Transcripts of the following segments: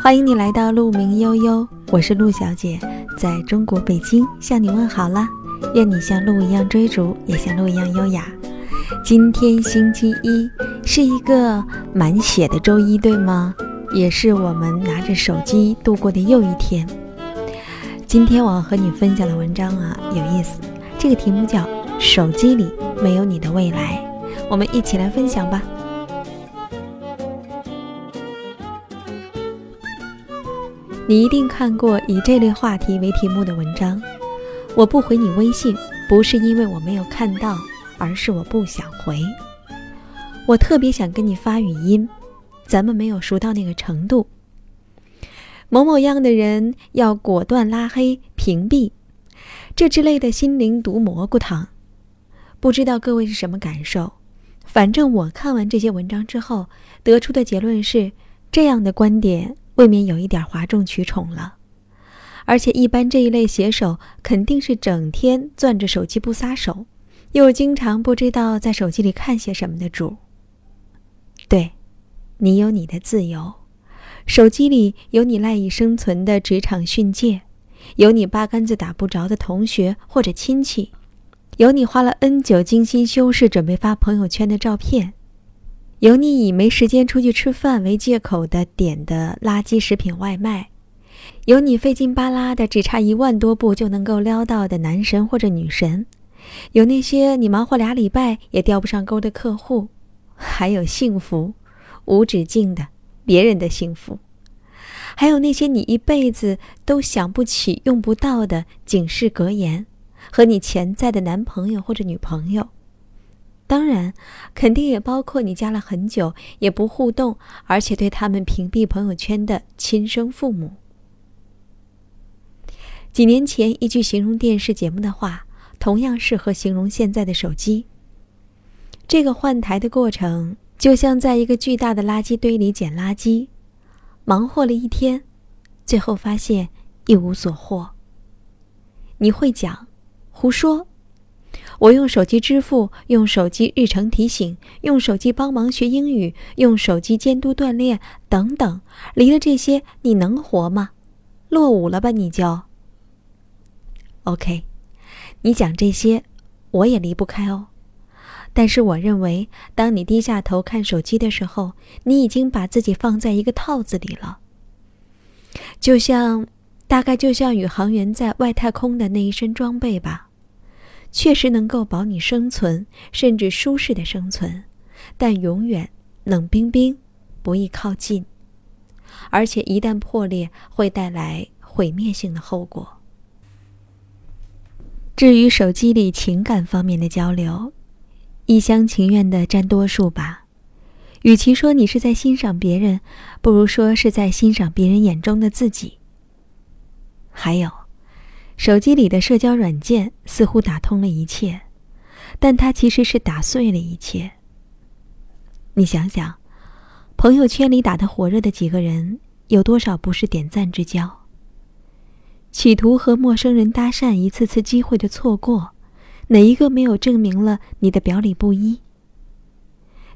欢迎你来到鹿鸣悠悠，我是陆小姐，在中国北京向你问好啦！愿你像鹿一样追逐，也像鹿一样优雅。今天星期一，是一个满血的周一，对吗？也是我们拿着手机度过的又一天。今天我要和你分享的文章啊，有意思，这个题目叫《手机里没有你的未来》，我们一起来分享吧。你一定看过以这类话题为题目的文章。我不回你微信，不是因为我没有看到，而是我不想回。我特别想跟你发语音，咱们没有熟到那个程度。某某样的人要果断拉黑、屏蔽，这之类的心灵毒蘑菇汤，不知道各位是什么感受？反正我看完这些文章之后，得出的结论是这样的观点。未免有一点哗众取宠了，而且一般这一类写手肯定是整天攥着手机不撒手，又经常不知道在手机里看些什么的主。对，你有你的自由，手机里有你赖以生存的职场训诫，有你八竿子打不着的同学或者亲戚，有你花了 N 久精心修饰准备发朋友圈的照片。有你以没时间出去吃饭为借口的点的垃圾食品外卖，有你费劲巴拉的只差一万多步就能够撩到的男神或者女神，有那些你忙活俩礼拜也钓不上钩的客户，还有幸福无止境的别人的幸福，还有那些你一辈子都想不起用不到的警示格言和你潜在的男朋友或者女朋友。当然，肯定也包括你加了很久也不互动，而且对他们屏蔽朋友圈的亲生父母。几年前一句形容电视节目的话，同样适合形容现在的手机。这个换台的过程，就像在一个巨大的垃圾堆里捡垃圾，忙活了一天，最后发现一无所获。你会讲，胡说。我用手机支付，用手机日程提醒，用手机帮忙学英语，用手机监督锻炼，等等。离了这些，你能活吗？落伍了吧？你就。OK，你讲这些，我也离不开哦。但是我认为，当你低下头看手机的时候，你已经把自己放在一个套子里了。就像，大概就像宇航员在外太空的那一身装备吧。确实能够保你生存，甚至舒适的生存，但永远冷冰冰，不易靠近，而且一旦破裂，会带来毁灭性的后果。至于手机里情感方面的交流，一厢情愿的占多数吧。与其说你是在欣赏别人，不如说是在欣赏别人眼中的自己。还有。手机里的社交软件似乎打通了一切，但它其实是打碎了一切。你想想，朋友圈里打得火热的几个人，有多少不是点赞之交？企图和陌生人搭讪一次次机会的错过，哪一个没有证明了你的表里不一？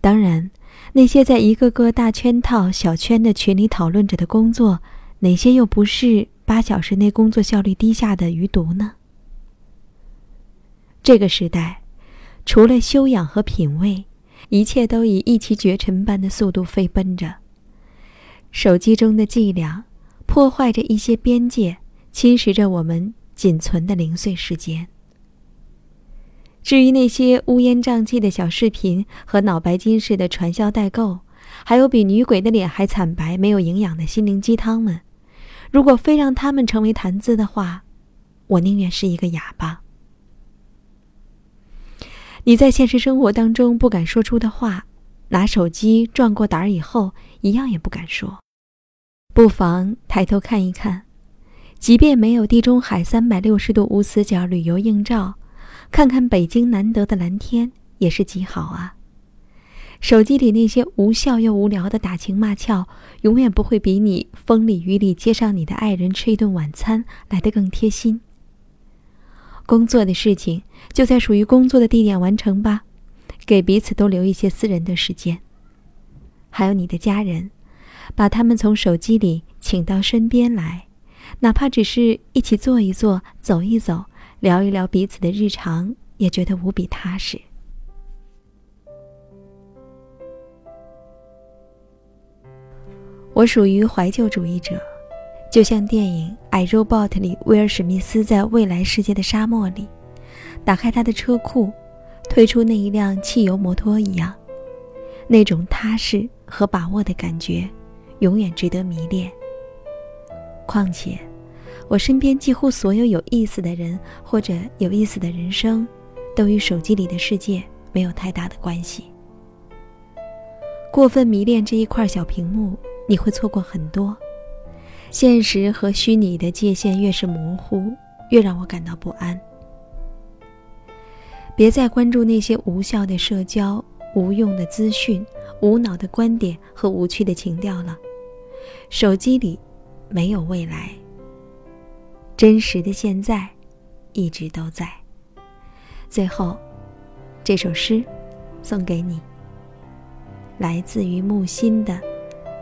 当然，那些在一个个大圈套、小圈的群里讨论着的工作，哪些又不是？八小时内工作效率低下的余毒呢？这个时代，除了修养和品味，一切都以一骑绝尘般的速度飞奔着。手机中的伎俩，破坏着一些边界，侵蚀着我们仅存的零碎时间。至于那些乌烟瘴气的小视频和脑白金式的传销代购，还有比女鬼的脸还惨白、没有营养的心灵鸡汤们。如果非让他们成为谈资的话，我宁愿是一个哑巴。你在现实生活当中不敢说出的话，拿手机壮过胆儿以后，一样也不敢说。不妨抬头看一看，即便没有地中海三百六十度无死角旅游硬照，看看北京难得的蓝天也是极好啊。手机里那些无效又无聊的打情骂俏，永远不会比你风里雨里接上你的爱人吃一顿晚餐来得更贴心。工作的事情就在属于工作的地点完成吧，给彼此都留一些私人的时间。还有你的家人，把他们从手机里请到身边来，哪怕只是一起坐一坐、走一走、聊一聊彼此的日常，也觉得无比踏实。我属于怀旧主义者，就像电影《I Robot》里威尔史密斯在未来世界的沙漠里，打开他的车库，推出那一辆汽油摩托一样，那种踏实和把握的感觉，永远值得迷恋。况且，我身边几乎所有有意思的人或者有意思的人生，都与手机里的世界没有太大的关系。过分迷恋这一块小屏幕。你会错过很多，现实和虚拟的界限越是模糊，越让我感到不安。别再关注那些无效的社交、无用的资讯、无脑的观点和无趣的情调了。手机里没有未来，真实的现在一直都在。最后，这首诗送给你，来自于木心的。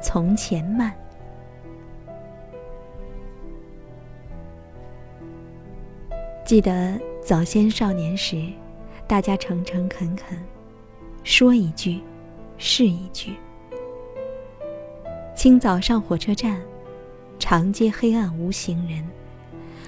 从前慢。记得早先少年时，大家诚诚恳恳，说一句是一句。清早上火车站，长街黑暗无行人，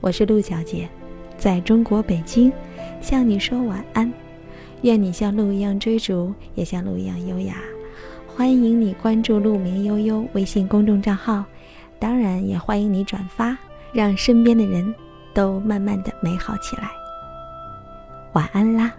我是陆小姐。在中国北京，向你说晚安。愿你像鹿一样追逐，也像鹿一样优雅。欢迎你关注“鹿鸣悠悠”微信公众账号，当然也欢迎你转发，让身边的人都慢慢的美好起来。晚安啦。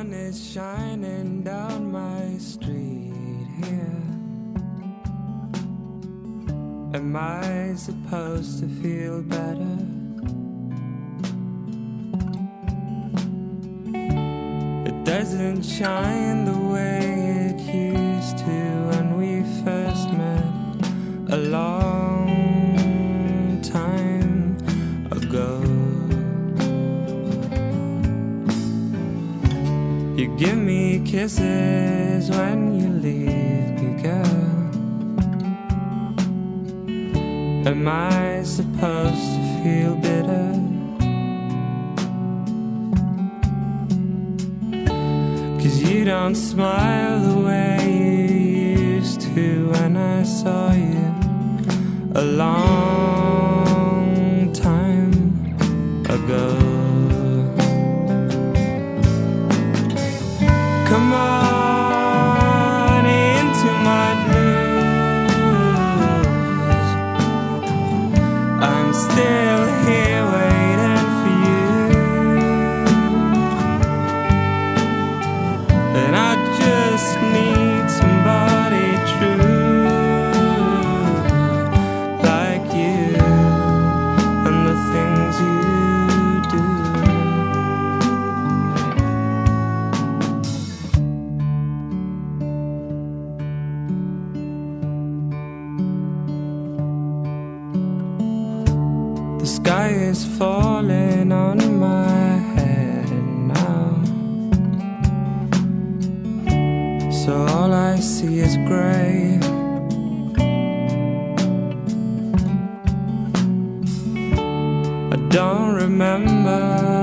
Sun is shining down my street here. Am I supposed to feel better? It doesn't shine the way it used to when we first met. A long kisses when you leave me, girl. Am I supposed to feel bitter? Cause you don't smile the way you used to when I saw you a long time ago. Sky is falling on my head now. So all I see is gray. I don't remember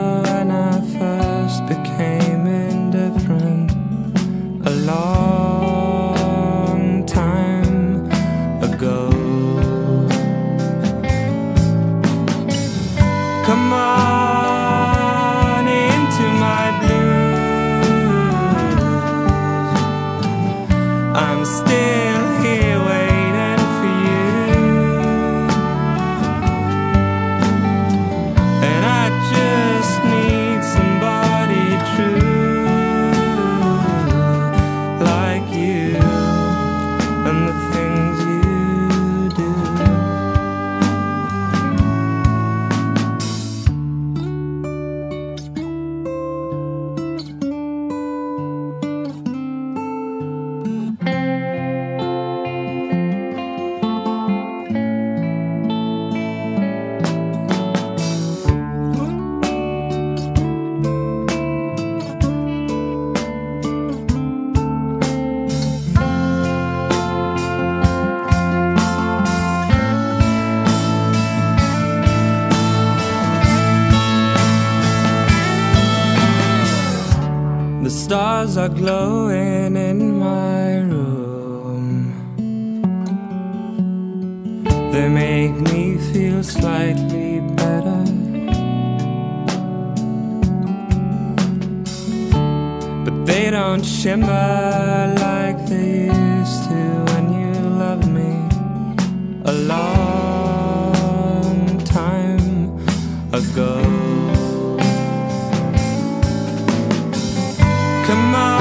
glowing in my room. They make me feel slightly better. But they don't shimmer like they used to when you loved me a long time ago. Come on